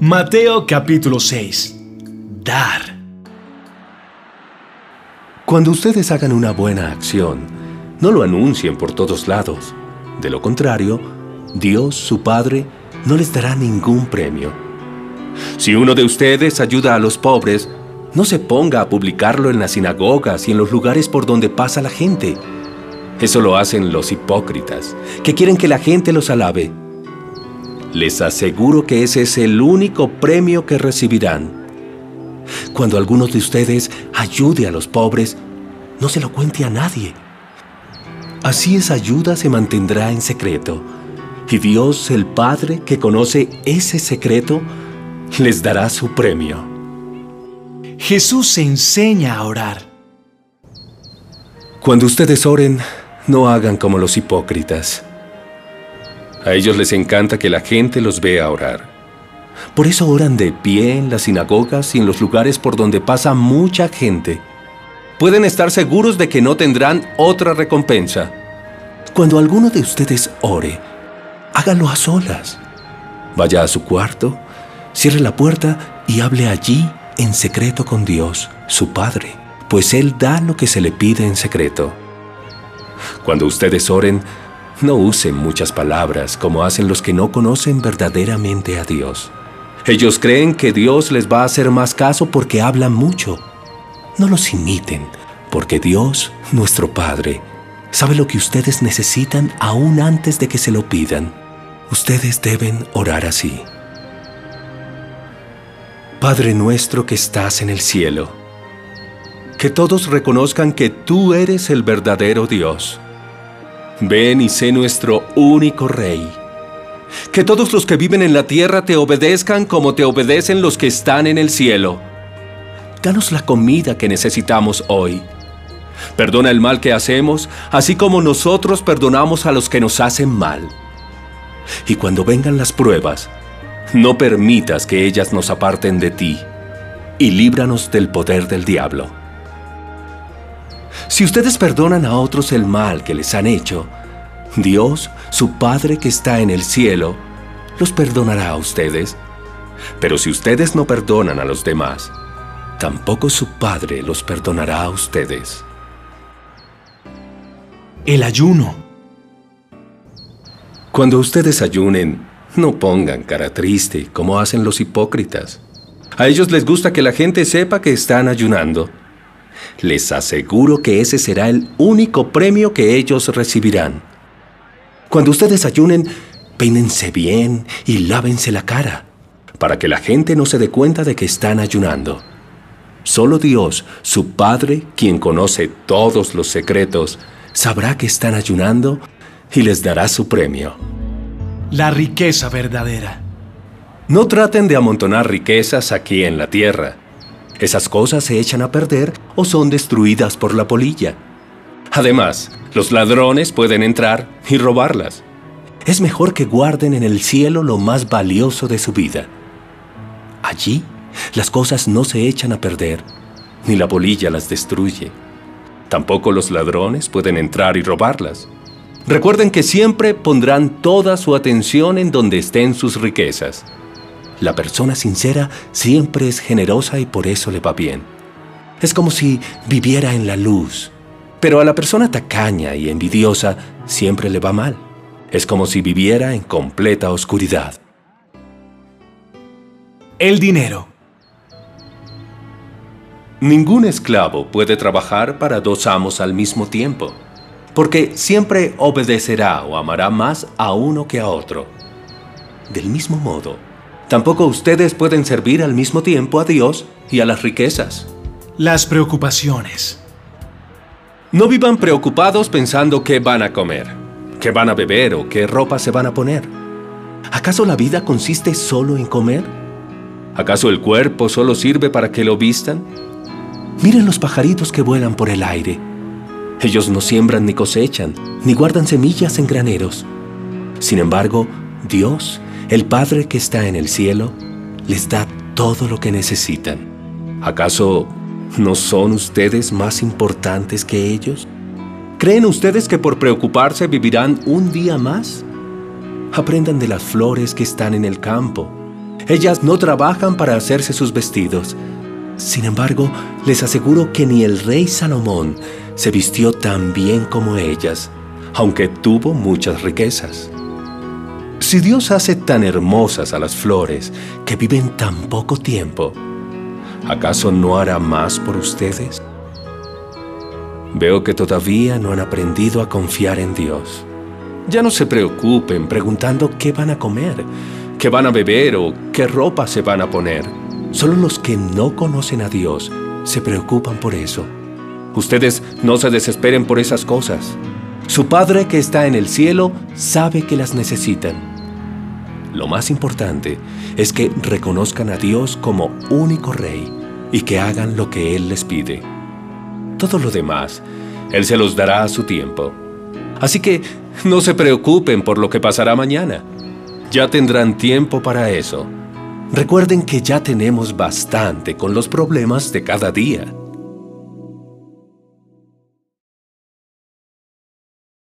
Mateo capítulo 6. Dar. Cuando ustedes hagan una buena acción, no lo anuncien por todos lados. De lo contrario, Dios, su Padre, no les dará ningún premio. Si uno de ustedes ayuda a los pobres, no se ponga a publicarlo en las sinagogas y en los lugares por donde pasa la gente. Eso lo hacen los hipócritas, que quieren que la gente los alabe. Les aseguro que ese es el único premio que recibirán. Cuando alguno de ustedes ayude a los pobres, no se lo cuente a nadie. Así esa ayuda se mantendrá en secreto. Y Dios, el Padre, que conoce ese secreto, les dará su premio. Jesús enseña a orar. Cuando ustedes oren, no hagan como los hipócritas a ellos les encanta que la gente los vea orar. Por eso oran de pie en las sinagogas y en los lugares por donde pasa mucha gente. Pueden estar seguros de que no tendrán otra recompensa. Cuando alguno de ustedes ore, hágalo a solas. Vaya a su cuarto, cierre la puerta y hable allí en secreto con Dios, su Padre, pues Él da lo que se le pide en secreto. Cuando ustedes oren, no usen muchas palabras como hacen los que no conocen verdaderamente a Dios. Ellos creen que Dios les va a hacer más caso porque hablan mucho. No los imiten, porque Dios, nuestro Padre, sabe lo que ustedes necesitan aún antes de que se lo pidan. Ustedes deben orar así. Padre nuestro que estás en el cielo, que todos reconozcan que tú eres el verdadero Dios Ven y sé nuestro único Rey. Que todos los que viven en la tierra te obedezcan como te obedecen los que están en el cielo. Danos la comida que necesitamos hoy. Perdona el mal que hacemos, así como nosotros perdonamos a los que nos hacen mal. Y cuando vengan las pruebas, no permitas que ellas nos aparten de ti, y líbranos del poder del diablo. Si ustedes perdonan a otros el mal que les han hecho, Dios, su Padre que está en el cielo, los perdonará a ustedes. Pero si ustedes no perdonan a los demás, tampoco su Padre los perdonará a ustedes. El ayuno. Cuando ustedes ayunen, no pongan cara triste como hacen los hipócritas. A ellos les gusta que la gente sepa que están ayunando. Les aseguro que ese será el único premio que ellos recibirán. Cuando ustedes ayunen, peínense bien y lávense la cara, para que la gente no se dé cuenta de que están ayunando. Solo Dios, su Padre, quien conoce todos los secretos, sabrá que están ayunando y les dará su premio. La riqueza verdadera. No traten de amontonar riquezas aquí en la tierra esas cosas se echan a perder o son destruidas por la polilla. Además, los ladrones pueden entrar y robarlas. Es mejor que guarden en el cielo lo más valioso de su vida. Allí, las cosas no se echan a perder, ni la polilla las destruye. Tampoco los ladrones pueden entrar y robarlas. Recuerden que siempre pondrán toda su atención en donde estén sus riquezas. La persona sincera siempre es generosa y por eso le va bien. Es como si viviera en la luz. Pero a la persona tacaña y envidiosa siempre le va mal. Es como si viviera en completa oscuridad. El dinero. Ningún esclavo puede trabajar para dos amos al mismo tiempo, porque siempre obedecerá o amará más a uno que a otro. Del mismo modo, Tampoco ustedes pueden servir al mismo tiempo a Dios y a las riquezas. Las preocupaciones. No vivan preocupados pensando qué van a comer, qué van a beber o qué ropa se van a poner. ¿Acaso la vida consiste solo en comer? ¿Acaso el cuerpo solo sirve para que lo vistan? Miren los pajaritos que vuelan por el aire. Ellos no siembran ni cosechan, ni guardan semillas en graneros. Sin embargo, Dios el Padre que está en el cielo les da todo lo que necesitan. ¿Acaso no son ustedes más importantes que ellos? ¿Creen ustedes que por preocuparse vivirán un día más? Aprendan de las flores que están en el campo. Ellas no trabajan para hacerse sus vestidos. Sin embargo, les aseguro que ni el rey Salomón se vistió tan bien como ellas, aunque tuvo muchas riquezas. Si Dios hace tan hermosas a las flores que viven tan poco tiempo, ¿acaso no hará más por ustedes? Veo que todavía no han aprendido a confiar en Dios. Ya no se preocupen preguntando qué van a comer, qué van a beber o qué ropa se van a poner. Solo los que no conocen a Dios se preocupan por eso. Ustedes no se desesperen por esas cosas. Su Padre que está en el cielo sabe que las necesitan. Lo más importante es que reconozcan a Dios como único Rey y que hagan lo que Él les pide. Todo lo demás, Él se los dará a su tiempo. Así que no se preocupen por lo que pasará mañana. Ya tendrán tiempo para eso. Recuerden que ya tenemos bastante con los problemas de cada día.